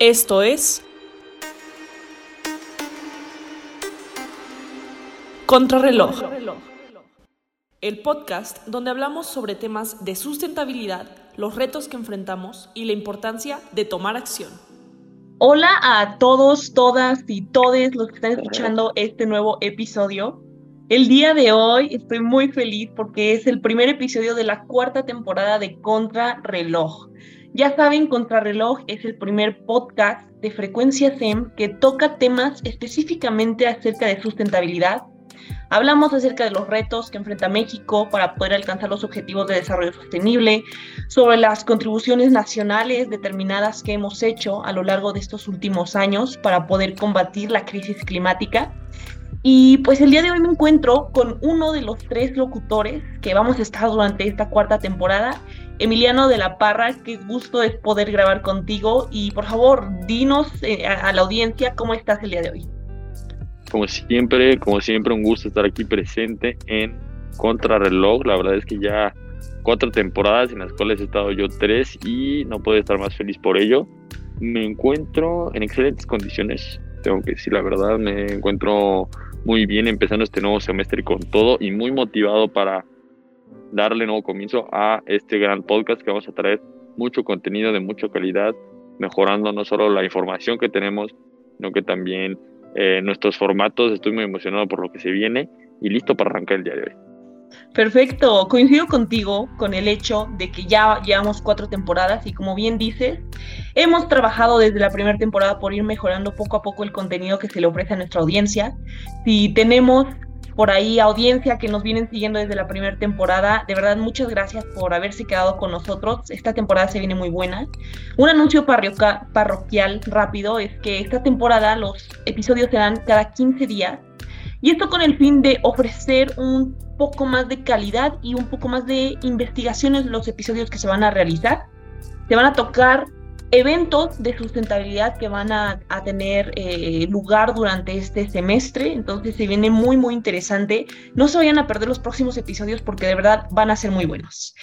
Esto es Contrarreloj, el podcast donde hablamos sobre temas de sustentabilidad, los retos que enfrentamos y la importancia de tomar acción. Hola a todos, todas y todes los que están escuchando este nuevo episodio. El día de hoy estoy muy feliz porque es el primer episodio de la cuarta temporada de Contrarreloj. Ya saben, Contrarreloj es el primer podcast de frecuencia SEM que toca temas específicamente acerca de sustentabilidad. Hablamos acerca de los retos que enfrenta México para poder alcanzar los objetivos de desarrollo sostenible, sobre las contribuciones nacionales determinadas que hemos hecho a lo largo de estos últimos años para poder combatir la crisis climática. Y pues el día de hoy me encuentro con uno de los tres locutores que vamos a estar durante esta cuarta temporada Emiliano de la Parra, qué gusto es poder grabar contigo y por favor, dinos eh, a, la audiencia cómo estás el día de hoy. Como siempre, como siempre, un gusto estar aquí presente en Contrarreloj. La verdad es que ya cuatro temporadas en las cuales he estado yo tres y no puedo estar más feliz por ello. Me encuentro en excelentes condiciones, tengo que decir la verdad, me encuentro muy bien empezando este nuevo semestre con todo y muy motivado para darle nuevo comienzo a este gran podcast que vamos a traer mucho contenido de mucha calidad, mejorando no solo la información que tenemos, sino que también eh, nuestros formatos. Estoy muy emocionado por lo que se viene y listo para arrancar el día de hoy. Perfecto, coincido contigo con el hecho de que ya llevamos cuatro temporadas y como bien dices, hemos trabajado desde la primera temporada por ir mejorando poco a poco el contenido que se le ofrece a nuestra audiencia. Si tenemos por ahí audiencia que nos vienen siguiendo desde la primera temporada. De verdad, muchas gracias por haberse quedado con nosotros. Esta temporada se viene muy buena. Un anuncio parroquial rápido es que esta temporada los episodios serán cada 15 días. Y esto con el fin de ofrecer un poco más de calidad y un poco más de investigaciones los episodios que se van a realizar. Se van a tocar eventos de sustentabilidad que van a, tener eh, lugar durante este semestre, entonces se viene muy muy interesante. No se vayan a perder los próximos episodios porque de verdad van a ser muy buenos.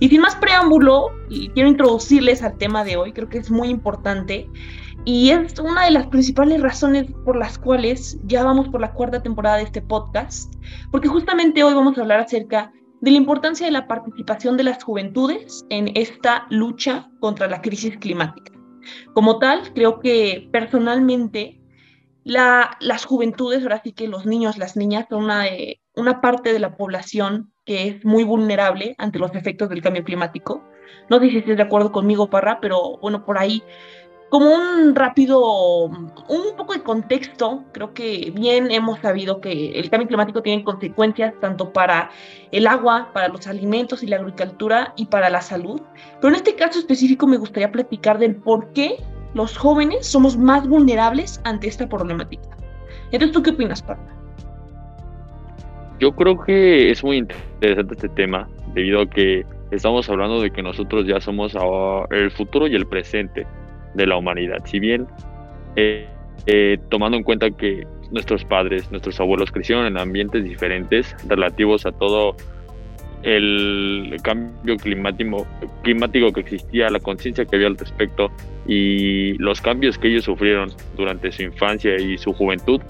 Y sin más preámbulo, quiero introducirles al tema de hoy, creo que es muy importante. Y es una de las principales razones por las cuales ya vamos por la cuarta temporada de este podcast, porque justamente hoy vamos a hablar acerca de la importancia de la participación de las juventudes en esta lucha contra la crisis climática. Como tal, creo que personalmente las juventudes, ahora sí que los niños, las niñas, son una, una parte de la población que es muy vulnerable ante los efectos del cambio climático. No sé si estés de acuerdo conmigo, Parra, pero bueno, por ahí como un rápido, un poco de contexto, creo que bien hemos sabido que el cambio climático tiene consecuencias tanto para el agua, para los alimentos y la agricultura y para la salud. Pero en este caso específico me gustaría platicar del por qué los jóvenes somos más vulnerables ante esta problemática. Entonces, ¿tú qué opinas, Parma? Yo creo que es muy interesante este tema, debido a que estamos hablando de que nosotros ya somos el futuro y el presente de la humanidad. Si bien eh, eh, tomando en cuenta que nuestros padres, nuestros abuelos crecieron en ambientes diferentes relativos a todo el cambio climático, climático que existía, la conciencia que había al respecto y los cambios que ellos sufrieron durante su infancia y su juventud,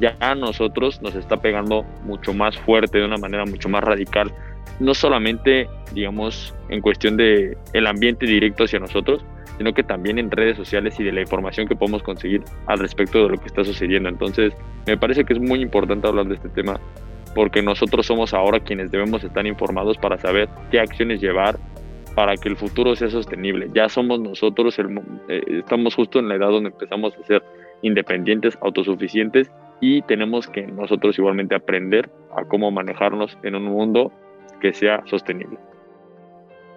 ya a nosotros nos está pegando mucho más fuerte, de una manera mucho más radical, no solamente, digamos, en cuestión de el ambiente directo hacia nosotros, sino que también en redes sociales y de la información que podemos conseguir al respecto de lo que está sucediendo. Entonces, me parece que es muy importante hablar de este tema porque nosotros somos ahora quienes debemos estar informados para saber qué acciones llevar para que el futuro sea sostenible. Ya somos nosotros, eh, estamos justo en la edad donde empezamos a ser independientes, autosuficientes y tenemos que nosotros igualmente aprender a cómo manejarnos en un mundo que sea sostenible.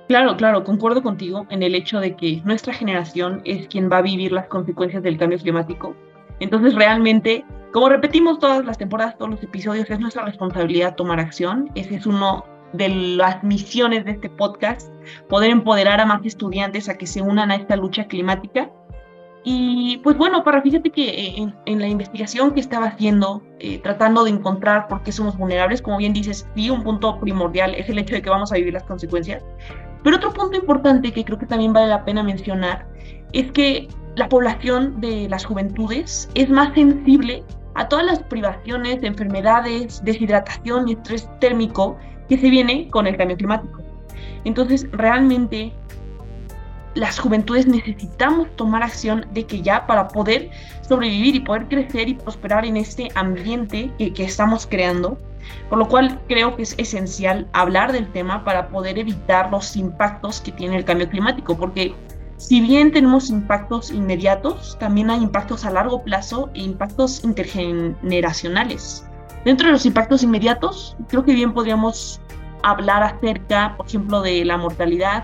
Claro, claro, concuerdo contigo en el hecho de que nuestra generación es quien va a vivir las consecuencias del cambio climático. Entonces, realmente, como repetimos todas las temporadas, todos los episodios, es nuestra responsabilidad tomar acción. Ese es uno de las misiones de este podcast, poder empoderar a más estudiantes a que se unan a esta lucha climática. Y pues bueno, para fíjate que eh, en, la investigación que estaba haciendo, eh, tratando de encontrar por qué somos vulnerables, como bien dices, sí, un punto primordial es el hecho de que vamos a vivir las consecuencias. Pero otro punto importante que creo que también vale la pena mencionar es que la población de las juventudes es más sensible a todas las privaciones, enfermedades, deshidratación y estrés térmico que se viene con el cambio climático. Entonces, realmente las juventudes necesitamos tomar acción de que ya para poder sobrevivir y poder crecer y prosperar en este ambiente que, que, estamos creando, por lo cual creo que es esencial hablar del tema para poder evitar los impactos que tiene el cambio climático, porque si bien tenemos impactos inmediatos, también hay impactos a largo plazo e impactos intergeneracionales. Dentro de los impactos inmediatos, creo que bien podríamos hablar acerca, por ejemplo, de la mortalidad,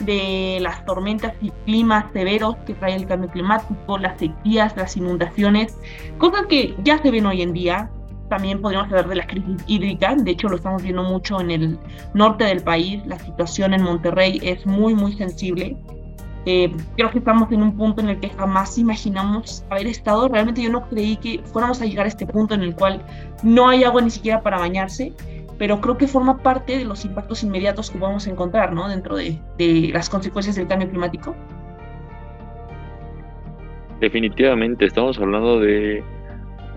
de las tormentas y climas severos que trae el cambio climático, las sequías, las inundaciones, cosas que ya se ven hoy en día. También podríamos hablar de la crisis hídrica, de hecho lo estamos viendo mucho en el norte del país, la situación en Monterrey es muy, muy sensible eh, creo que estamos en un punto en el que jamás imaginamos haber estado. Realmente yo no creí que fuéramos a llegar a este punto en el cual no hay agua ni siquiera para bañarse, pero creo que forma parte de los impactos inmediatos que vamos a encontrar ¿no? dentro de, de las consecuencias del cambio climático. Definitivamente, estamos hablando de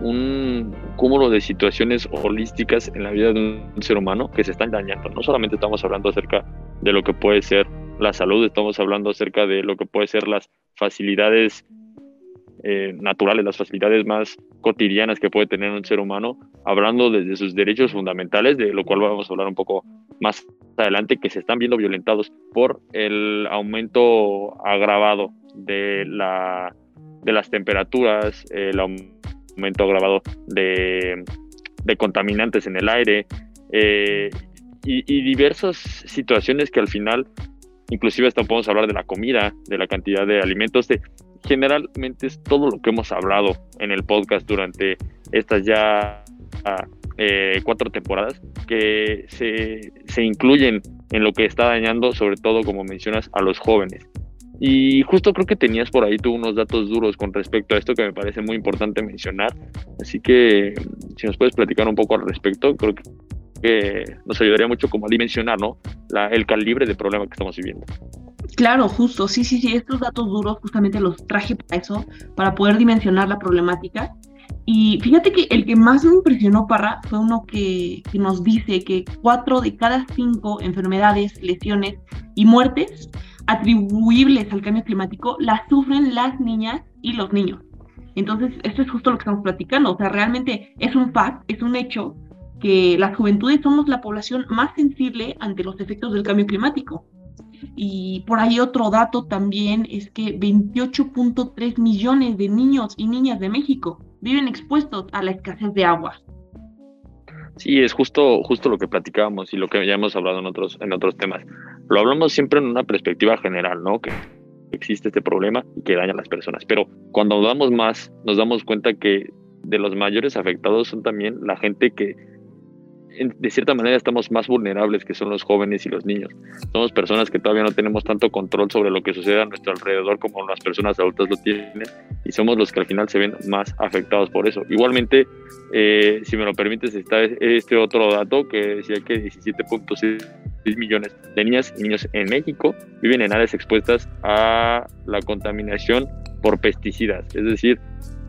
un cúmulo de situaciones holísticas en la vida de un ser humano que se están dañando. No solamente estamos hablando acerca de lo que puede ser la salud, estamos hablando acerca de lo que puede ser las facilidades eh, naturales, las facilidades más cotidianas que puede tener un ser humano, hablando desde sus derechos fundamentales, de lo cual vamos a hablar un poco más adelante, que se están viendo violentados por el aumento agravado de, la, de las temperaturas, el aumento agravado de, de contaminantes en el aire eh, y, y diversas situaciones que al final inclusive hasta podemos hablar de la comida, de la cantidad de alimentos, de generalmente es todo lo que hemos hablado en el podcast durante estas ya eh, cuatro temporadas que se, se incluyen en lo que está dañando, sobre todo, como mencionas, a los jóvenes. Y justo creo que tenías por ahí tú unos datos duros con respecto a esto que me parece muy importante mencionar. Así que si nos puedes platicar un poco al respecto, creo que nos ayudaría mucho como a dimensionar, ¿no? el calibre de problema que estamos viviendo. Claro, justo, sí, sí, sí, estos datos duros justamente los traje para eso, para poder dimensionar la problemática. Y fíjate que el que más me impresionó, Parra, fue uno que, que nos dice que cuatro de cada cinco enfermedades, lesiones y muertes atribuibles al cambio climático las sufren las niñas y los niños. Entonces, esto es justo lo que estamos platicando, o sea, realmente es un fact, es un hecho que las juventudes somos la población más sensible ante los efectos del cambio climático. Y por ahí otro dato también es que 28.3 millones de niños y niñas de México viven expuestos a la escasez de agua. Sí, es justo, justo lo que platicábamos y lo que ya hemos hablado en otros, en otros temas. Lo hablamos siempre en una perspectiva general, ¿no? Que existe este problema y que daña a las personas. Pero cuando damos más, nos damos cuenta que de los mayores afectados son también la gente que de cierta manera estamos más vulnerables que son los jóvenes y los niños. Somos personas que todavía no tenemos tanto control sobre lo que sucede a nuestro alrededor como las personas adultas lo tienen y somos los que al final se ven más afectados por eso. Igualmente, eh, si me lo permites, está este otro dato que decía que 17.6 millones de niñas y niños en México viven en áreas expuestas a la contaminación por pesticidas, es decir,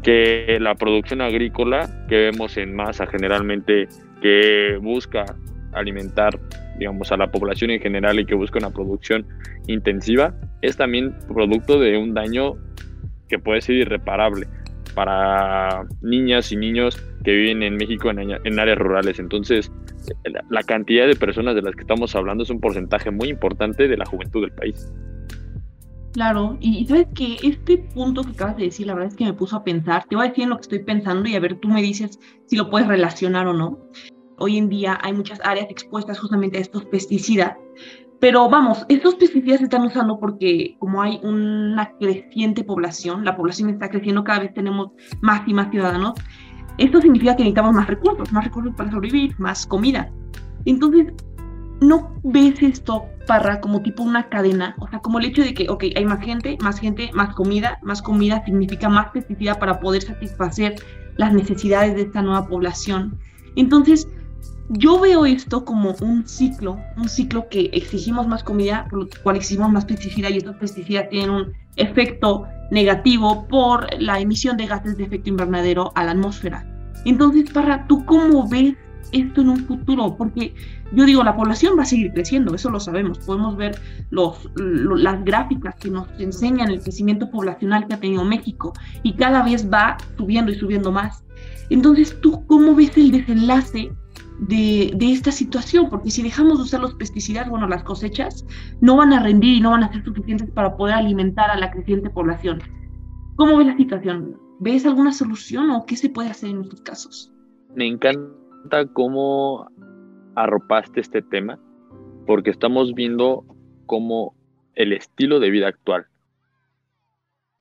que la producción agrícola que vemos en masa generalmente que busca alimentar digamos a la población en general y que busca una producción intensiva es también producto de un daño que puede ser irreparable para niñas y niños que viven en México en, áreas rurales. Entonces, la cantidad de personas de las que estamos hablando es un porcentaje muy importante de la juventud del país. Claro, y sabes que este punto que acabas de decir, la verdad es que me puso a pensar, te voy a decir lo que estoy pensando y a ver, tú me dices si lo puedes relacionar o no. Hoy en día hay muchas áreas expuestas justamente a estos pesticidas, pero vamos, estos pesticidas se están usando porque como hay una creciente población, la población está creciendo, cada vez tenemos más y más ciudadanos, esto significa que necesitamos más recursos, más recursos para sobrevivir, más comida. Entonces, ¿no ves esto Parra, como tipo una cadena, o sea, como el hecho de que, ok, hay más gente, más gente, más comida, más comida significa más pesticidad para poder satisfacer las necesidades de esta nueva población. Entonces, yo veo esto como un ciclo, un ciclo que exigimos más comida, por lo cual exigimos más pesticidas y estos pesticidas tienen un efecto negativo por la emisión de gases de efecto invernadero a la atmósfera. Entonces, Parra, ¿tú cómo ves esto en un futuro? Porque yo digo, la población va a seguir creciendo, eso lo sabemos. Podemos ver los, las gráficas que nos enseñan el crecimiento poblacional que ha tenido México y cada vez va subiendo y subiendo más. Entonces, ¿tú cómo ves el desenlace de, esta situación, porque si dejamos de usar los pesticidas, bueno, las cosechas no van a rendir y no van a ser suficientes para poder alimentar a la creciente población. ¿Cómo ves la situación? ¿Ves alguna solución o qué se puede hacer en estos casos? Me encanta cómo arropaste este tema, porque estamos viendo cómo el estilo de vida actual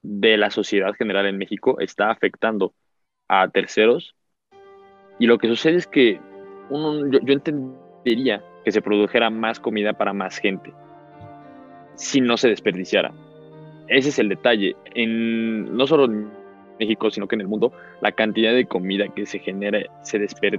de la sociedad general en México está afectando a terceros. Y lo que sucede es que yo, entendería que se produjera más comida para más gente si no se desperdiciara. Ese es el detalle. En, no solo México, sino que en el mundo, la cantidad de comida que se genera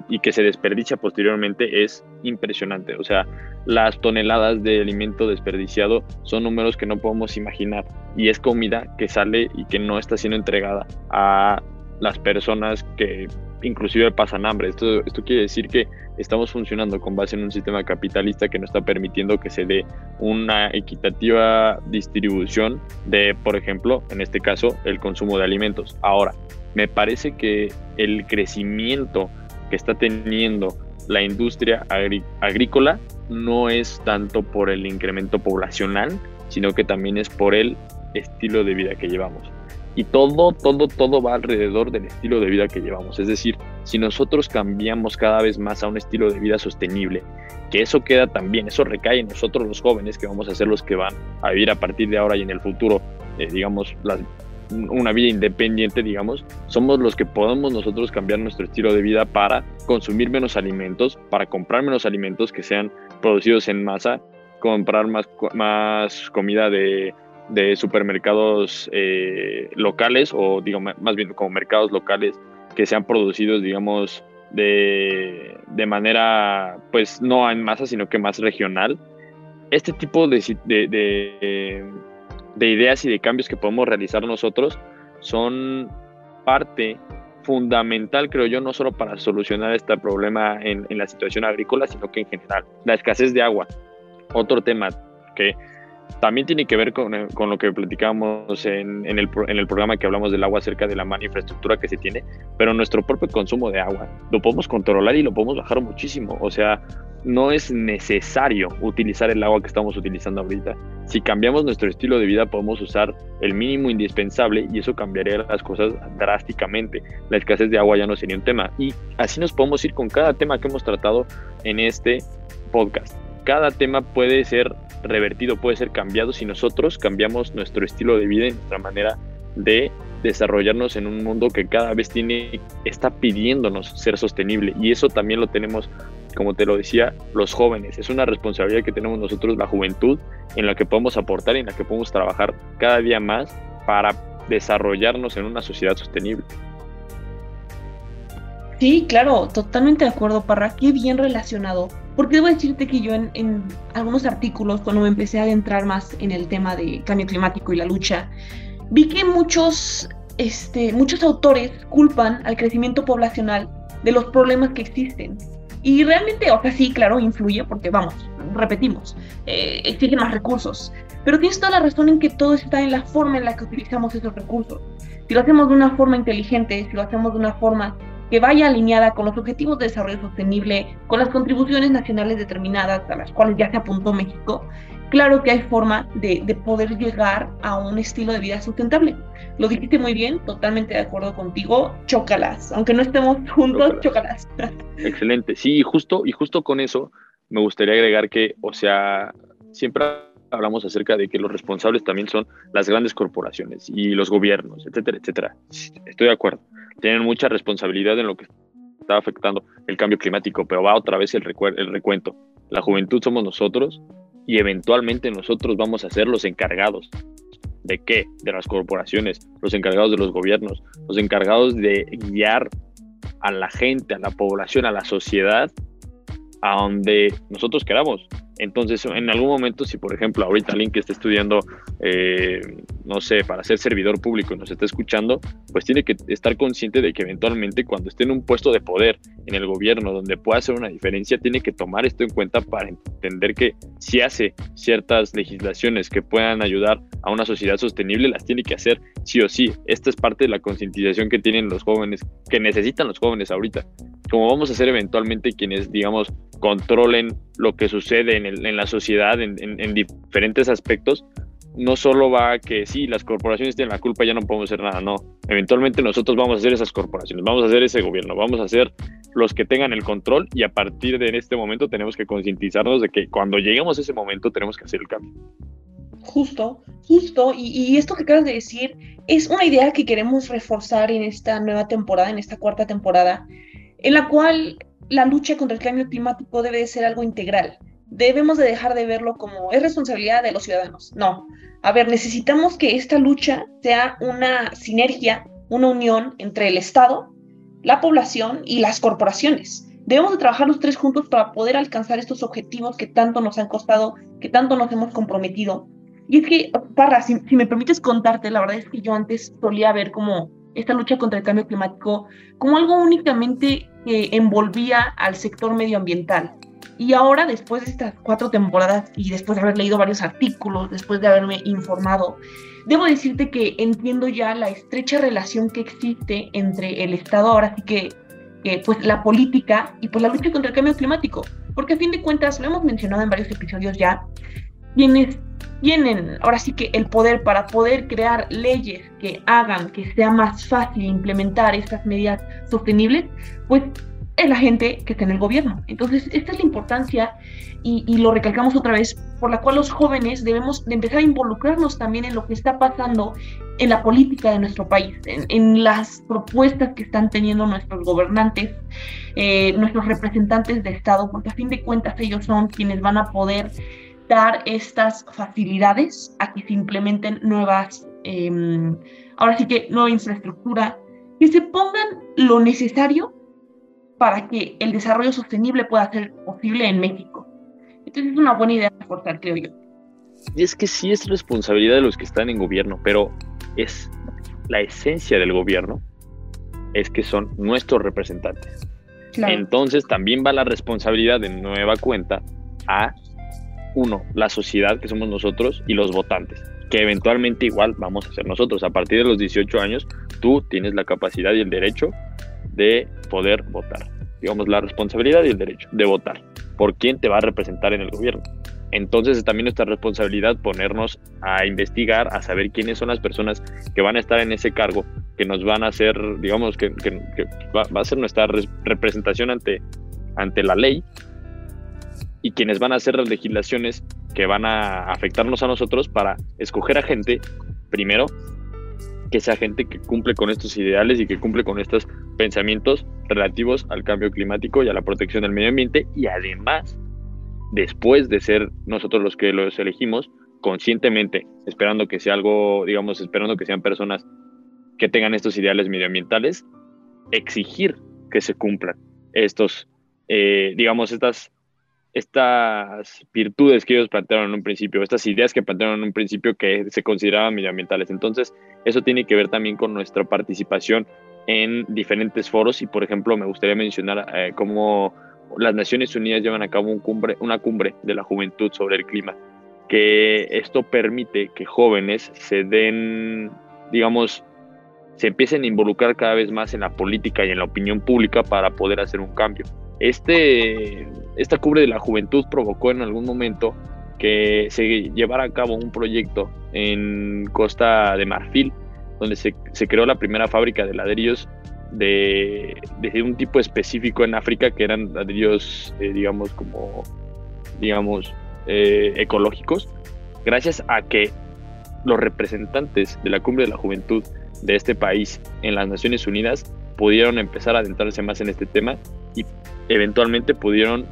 y que se desperdicia posteriormente es impresionante. O sea, las toneladas de alimento desperdiciado son números que no podemos imaginar. Y es comida que sale y que no está siendo entregada a las personas que inclusive pasan hambre. Esto, esto quiere decir que estamos funcionando con base en un sistema capitalista que no está permitiendo que se dé una equitativa distribución de, por ejemplo, en este caso, el consumo de alimentos. Ahora, me parece que el crecimiento que está teniendo la industria agrícola no es tanto por el incremento poblacional, sino que también es por el estilo de vida que llevamos. Y todo, todo, todo va alrededor del estilo de vida que llevamos. Es decir, si nosotros cambiamos cada vez más a un estilo de vida sostenible, que eso queda también, eso recae en nosotros los jóvenes, que vamos a ser los que van a vivir a partir de ahora y en el futuro, eh, digamos, una vida independiente, digamos, somos los que podemos nosotros cambiar nuestro estilo de vida para consumir menos alimentos, para comprar menos alimentos que sean producidos en masa, comprar más, más comida de de supermercados eh, locales o digo más bien como mercados locales que sean producidos digamos de, de, manera pues no en masa sino que más regional. Este tipo de, de, de, ideas y de cambios que podemos realizar nosotros son parte fundamental creo yo no solo para solucionar este problema en, en la situación agrícola sino que en general la escasez de agua. Otro tema que también tiene que ver con, con lo que platicábamos en, en, el, en, el, programa que hablamos del agua acerca de la mala infraestructura que se tiene, pero nuestro propio consumo de agua lo podemos controlar y lo podemos bajar muchísimo. O sea, no es necesario utilizar el agua que estamos utilizando ahorita. Si cambiamos nuestro estilo de vida, podemos usar el mínimo indispensable y eso cambiaría las cosas drásticamente. La escasez de agua ya no sería un tema. Y así nos podemos ir con cada tema que hemos tratado en este podcast. Cada tema puede ser revertido, puede ser cambiado si nosotros cambiamos nuestro estilo de vida y nuestra manera de desarrollarnos en un mundo que cada vez tiene, está pidiéndonos ser sostenible. Y eso también lo tenemos, como te lo decía, los jóvenes. Es una responsabilidad que tenemos nosotros, la juventud, en la que podemos aportar y en la que podemos trabajar cada día más para desarrollarnos en una sociedad sostenible. Sí, claro, totalmente de acuerdo, Parra. Qué bien relacionado. Porque debo decirte que yo en, algunos artículos, cuando me empecé a adentrar más en el tema de cambio climático y la lucha, vi que muchos, este, muchos autores culpan al crecimiento poblacional de los problemas que existen. Y realmente, o sea, sí, claro, influye porque, vamos, repetimos, eh, exigen más recursos. Pero tienes toda la razón en que todo está en la forma en la que utilizamos esos recursos. Si lo hacemos de una forma inteligente, si lo hacemos de una forma que vaya alineada con los objetivos de desarrollo sostenible, con las contribuciones nacionales determinadas a las cuales ya se apuntó México, claro que hay forma de, poder llegar a un estilo de vida sustentable. Lo dijiste muy bien, totalmente de acuerdo contigo, chócalas, aunque no estemos juntos, chócalas. Excelente, sí, y justo, y justo con eso me gustaría agregar que, o sea, siempre hablamos acerca de que los responsables también son las grandes corporaciones y los gobiernos, etcétera, etcétera. Estoy de acuerdo tienen mucha responsabilidad en lo que está afectando el cambio climático, pero va otra vez el, el recuento. La juventud somos nosotros y eventualmente nosotros vamos a ser los encargados. ¿De qué? De las corporaciones, los encargados de los gobiernos, los encargados de guiar a la gente, a la población, a la sociedad, a donde nosotros queramos. Entonces, en algún momento, si por ejemplo ahorita alguien que está estudiando, eh, no sé, para ser servidor público y nos está escuchando, pues tiene que estar consciente de que eventualmente cuando esté en un puesto de poder en el gobierno donde pueda hacer una diferencia, tiene que tomar esto en cuenta para entender que si hace ciertas legislaciones que puedan ayudar a una sociedad sostenible, las tiene que hacer sí o sí. Esta es parte de la concientización que tienen los jóvenes, que necesitan los jóvenes ahorita. Como vamos a ser eventualmente quienes, digamos, controlen lo que sucede en, en la sociedad en, en, diferentes aspectos, no solo va a que sí, las corporaciones tienen la culpa, ya no podemos hacer nada, no. Eventualmente nosotros vamos a hacer esas corporaciones, vamos a hacer ese gobierno, vamos a ser los que tengan el control y a partir de este momento tenemos que concientizarnos de que cuando lleguemos a ese momento tenemos que hacer el cambio. Justo, justo, y, y, esto que acabas de decir es una idea que queremos reforzar en esta nueva temporada, en esta cuarta temporada, en la cual la lucha contra el cambio climático debe de ser algo integral. Debemos de dejar de verlo como es responsabilidad de los ciudadanos. No. A ver, necesitamos que esta lucha sea una sinergia, una unión entre el Estado, la población y las corporaciones. Debemos de trabajar los tres juntos para poder alcanzar estos objetivos que tanto nos han costado, que tanto nos hemos comprometido. Y es que, Parra, si, si me permites contarte, la verdad es que yo antes solía ver como esta lucha contra el cambio climático como algo únicamente que envolvía al sector medioambiental. Y ahora, después de estas cuatro temporadas y después de haber leído varios artículos, después de haberme informado, debo decirte que entiendo ya la estrecha relación que existe entre el Estado, ahora sí que, pues la política y pues la lucha contra el cambio climático. Porque a fin de cuentas, lo hemos mencionado en varios episodios ya, quienes tienen ahora sí que el poder para poder crear leyes que hagan que sea más fácil implementar estas medidas sostenibles, pues es la gente que está en el gobierno. Entonces, esta es la importancia y, lo recalcamos otra vez, por la cual los jóvenes debemos de empezar a involucrarnos también en lo que está pasando en la política de nuestro país, en, las propuestas que están teniendo nuestros gobernantes, eh, nuestros representantes de Estado, porque a fin de cuentas ellos son quienes van a poder dar estas facilidades a que se implementen nuevas, em, ahora sí que nueva infraestructura, que se pongan lo necesario para que el desarrollo sostenible pueda ser posible en México. Entonces es una buena idea reforzar, creo yo. Y es que sí es responsabilidad de los que están en gobierno, pero es la esencia del gobierno, es que son nuestros representantes. Entonces también va la responsabilidad de nueva cuenta a uno, la sociedad que somos nosotros y los votantes, que eventualmente igual vamos a ser nosotros. A partir de los 18 años, tú tienes la capacidad y el derecho de poder votar. Digamos, la responsabilidad y el derecho de votar por quién te va a representar en el gobierno. Entonces es también nuestra responsabilidad ponernos a investigar, a saber quiénes son las personas que van a estar en ese cargo, que nos van a hacer, digamos, que, va, va, a ser nuestra representación ante, ante la ley y quienes van a hacer las legislaciones que van a afectarnos a nosotros para escoger a gente, primero, que sea gente que cumple con estos ideales y que cumple con estos pensamientos relativos al cambio climático y a la protección del medio ambiente y además, después de ser nosotros los que los elegimos, conscientemente, esperando que sea algo, digamos, esperando que sean personas que tengan estos ideales medioambientales, exigir que se cumplan estos, eh, digamos, estas estas virtudes que ellos plantearon en un principio, estas ideas que plantearon en un principio que se consideraban medioambientales. Entonces, eso tiene que ver también con nuestra participación en diferentes foros y, por ejemplo, me gustaría mencionar eh, cómo las Naciones Unidas llevan a cabo un cumbre, una cumbre de la juventud sobre el clima, que esto permite que jóvenes se den, digamos, se empiecen a involucrar cada vez más en la política y en la opinión pública para poder hacer un cambio. Este, esta cubre de la juventud provocó en algún momento que se llevara a cabo un proyecto en Costa de Marfil, donde se, creó la primera fábrica de ladrillos de, un tipo específico en África, que eran ladrillos, eh, digamos, como, digamos, eh, ecológicos, gracias a que los representantes de la cumbre de la juventud de este país en las Naciones Unidas pudieron empezar a adentrarse más en este tema y eventualmente pudieron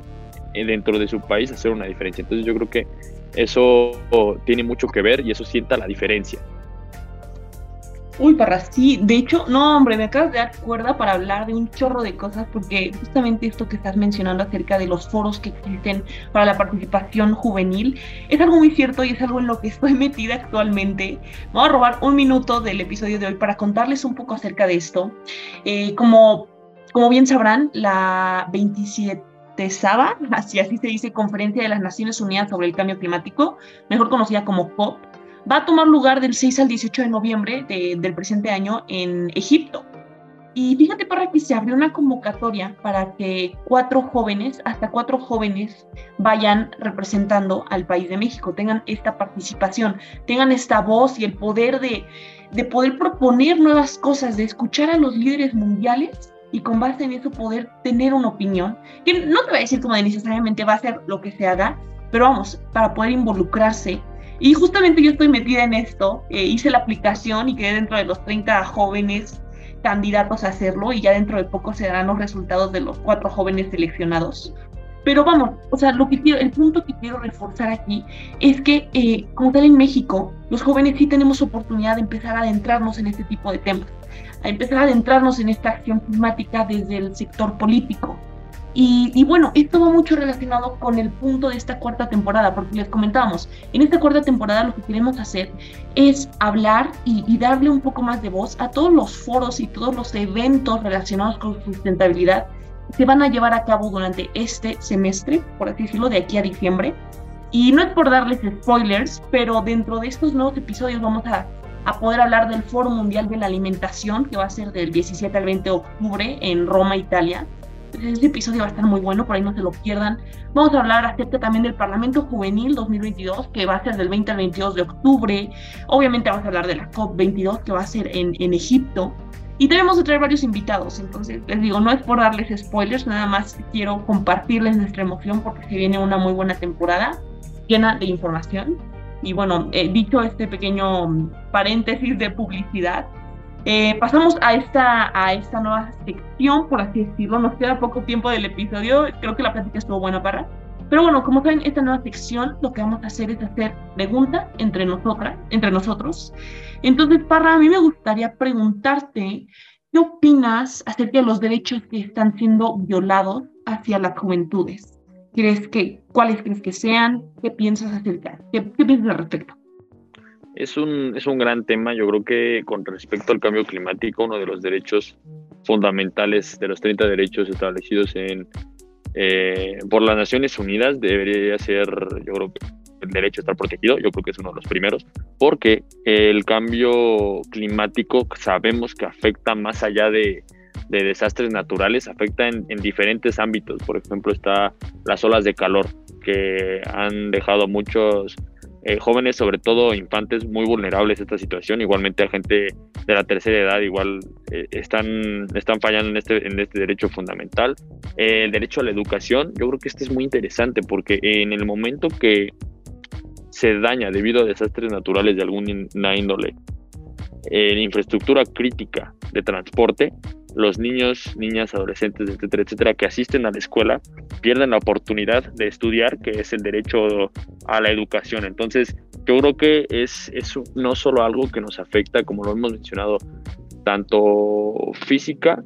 eh, dentro de su país hacer una diferencia. Entonces yo creo que Eso tiene mucho que ver y eso sienta la diferencia. Uy, Parra, sí, de hecho, no, hombre, me acabas de dar cuerda para hablar de un chorro de cosas, porque justamente esto que estás mencionando acerca de los foros que existen para la participación juvenil es algo muy cierto y es algo en lo que estoy metida actualmente. Vamos a robar un minuto del episodio de hoy para contarles un poco acerca de esto. Eh, como, como bien sabrán, la 27 Saba, así, así se dice, Conferencia de las Naciones Unidas sobre el Cambio Climático, mejor conocida como COP, va a tomar lugar del 6 al 18 de noviembre del presente año en Egipto. Y fíjate, para que se abrió una convocatoria para que cuatro jóvenes, hasta cuatro jóvenes, vayan representando al país de México, tengan esta participación, tengan esta voz y el poder de, de poder proponer nuevas cosas, de escuchar a los líderes mundiales y con base en eso poder tener una opinión, que no te voy a decir como necesariamente va a ser lo que se haga, pero vamos, para poder involucrarse y justamente yo estoy metida en esto, eh, hice la aplicación y quedé dentro de los 30 jóvenes candidatos a hacerlo y ya dentro de poco se darán los resultados de los cuatro jóvenes seleccionados. Pero vamos, o sea, lo que quiero, el punto que quiero reforzar aquí es que, eh, como tal en México, los jóvenes sí tenemos oportunidad de empezar a adentrarnos en este tipo de temas, a empezar a adentrarnos en esta acción climática desde el sector político, y, bueno, esto va mucho relacionado con el punto de esta cuarta temporada, porque les comentábamos, en esta cuarta temporada lo que queremos hacer es hablar y, darle un poco más de voz a todos los foros y todos los eventos relacionados con sustentabilidad que van a llevar a cabo durante este semestre, por así decirlo, de aquí a diciembre. Y no es por darles spoilers, pero dentro de estos nuevos episodios vamos a, a poder hablar del Foro Mundial de la Alimentación, que va a ser del 17 al 20 de octubre en Roma, Italia este episodio va a estar muy bueno, por ahí no se lo pierdan. Vamos a hablar acerca también del Parlamento Juvenil 2022, que va a ser del 20 al 22 de octubre. Obviamente vamos a hablar de la COP22, que va a ser en, en Egipto. Y tenemos que traer varios invitados, entonces les digo, no es por darles spoilers, nada más quiero compartirles nuestra emoción porque se viene una muy buena temporada llena de información. Y bueno, eh, dicho este pequeño paréntesis de publicidad, eh, pasamos a esta, a esta nueva sección, por así decirlo. Nos queda poco tiempo del episodio. Creo que la plática estuvo buena, Parra. Pero bueno, como saben, esta nueva sección lo que vamos a hacer es hacer preguntas entre nosotras, entre nosotros. Entonces, Parra, a mí me gustaría preguntarte, ¿qué opinas acerca de los derechos que están siendo violados hacia las juventudes? ¿Crees que, ¿Cuáles crees que sean? ¿Qué piensas acerca? ¿Qué, piensas al respecto? Es un, es un gran tema. Yo creo que con respecto al cambio climático, uno de los derechos fundamentales, de los 30 derechos establecidos en, eh, por las Naciones Unidas, debería ser, yo creo que el derecho a estar protegido, yo creo que es uno de los primeros, porque el cambio climático sabemos que afecta más allá de, de desastres naturales, afecta en, en, diferentes ámbitos. Por ejemplo, está las olas de calor, que han dejado muchos eh, jóvenes, sobre todo infantes, muy vulnerables a esta situación. Igualmente a gente de la tercera edad, igual eh, están, están fallando en este, en este derecho fundamental. Eh, el derecho a la educación, yo creo que este es muy interesante porque en el momento que se daña debido a desastres naturales de alguna índole, en infraestructura crítica de transporte, los niños, niñas, adolescentes, etcétera, etcétera, que asisten a la escuela pierden la oportunidad de estudiar, que es el derecho a la educación. Entonces, yo creo que es, es no solo algo que nos afecta, como lo hemos mencionado, tanto física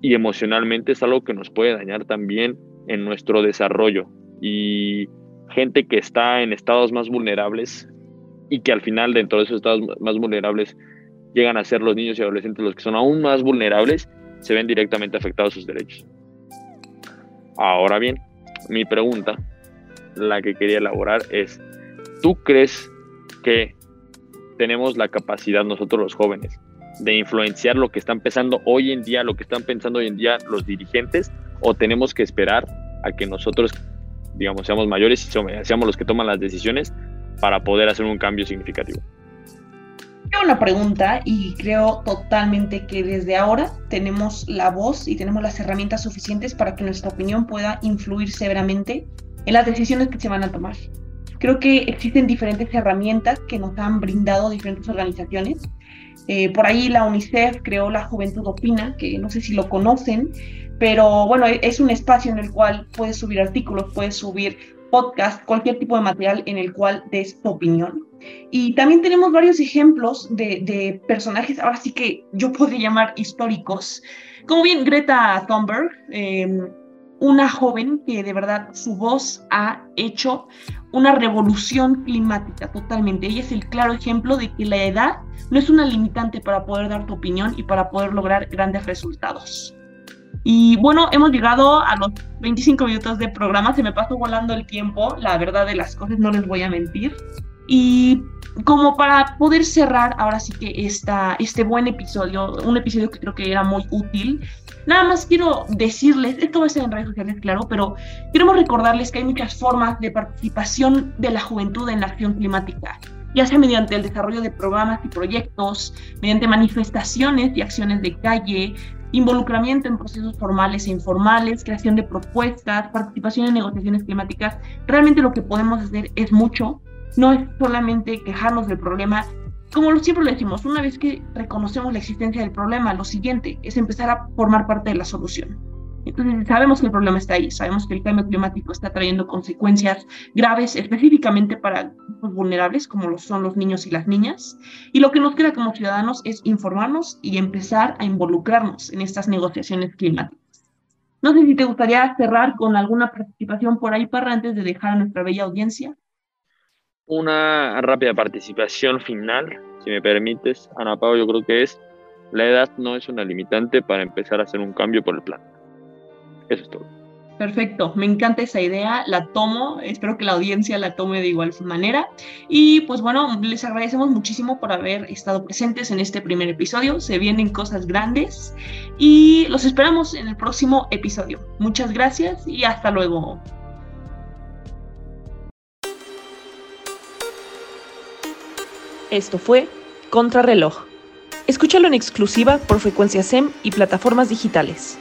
y emocionalmente, es algo que nos puede dañar también en nuestro desarrollo. Y gente que está en estados más vulnerables y que al final dentro de esos estados más vulnerables llegan a ser los niños y adolescentes los que son aún más vulnerables, se ven directamente afectados sus derechos. Ahora bien, mi pregunta, la que quería elaborar es, ¿tú crees que tenemos la capacidad nosotros los jóvenes de influenciar lo que están pensando hoy en día, lo que están pensando hoy en día los dirigentes, o tenemos que esperar a que nosotros, digamos, seamos mayores y seamos los que toman las decisiones para poder hacer un cambio significativo? una pregunta y creo totalmente que desde ahora tenemos la voz y tenemos las herramientas suficientes para que nuestra opinión pueda influir severamente en las decisiones que se van a tomar. Creo que existen diferentes herramientas que nos han brindado diferentes organizaciones. Eh, por ahí la UNICEF creó la Juventud Opina, que no sé si lo conocen, pero bueno, es un espacio en el cual puedes subir artículos, puedes subir podcast, cualquier tipo de material en el cual des tu opinión. Y también tenemos varios ejemplos de, personajes, ahora sí que yo podría llamar históricos, como bien Greta Thunberg, em, una joven que de verdad su voz ha hecho una revolución climática totalmente. Ella es el claro ejemplo de que la edad no es una limitante para poder dar tu opinión y para poder lograr grandes resultados. Y bueno, hemos llegado a los 25 minutos de programa, se me pasó volando el tiempo, la verdad de las cosas, no les voy a mentir. Y como para poder cerrar ahora sí que esta, este buen episodio, un episodio que creo que era muy útil, nada más quiero decirles, esto va a ser en redes sociales, claro, pero queremos recordarles que hay muchas formas de participación de la juventud en la acción climática ya sea mediante el desarrollo de programas y proyectos, mediante manifestaciones y acciones de calle, involucramiento en procesos formales e informales, creación de propuestas, participación en negociaciones climáticas. Realmente lo que podemos hacer es mucho, no es solamente quejarnos del problema. Como siempre lo decimos, una vez que reconocemos la existencia del problema, lo siguiente es empezar a formar parte de la solución. Entonces, sabemos que el problema está ahí, sabemos que el cambio climático está trayendo consecuencias graves específicamente para grupos vulnerables como lo son los niños y las niñas. Y lo que nos queda como ciudadanos es informarnos y empezar a involucrarnos en estas negociaciones climáticas. No sé si te gustaría cerrar con alguna participación por ahí, para antes de dejar a nuestra bella audiencia. Una rápida participación final, si me permites, Ana Pau, yo creo que es, la edad no es una limitante para empezar a hacer un cambio por el planeta. Eso es todo. Perfecto, me encanta esa idea, la tomo, espero que la audiencia la tome de igual manera. Y pues bueno, les agradecemos muchísimo por haber estado presentes en este primer episodio, se vienen cosas grandes y los esperamos en el próximo episodio. Muchas gracias y hasta luego. Esto fue Contrarreloj. Escúchalo en exclusiva por Frecuencia SEM y plataformas digitales.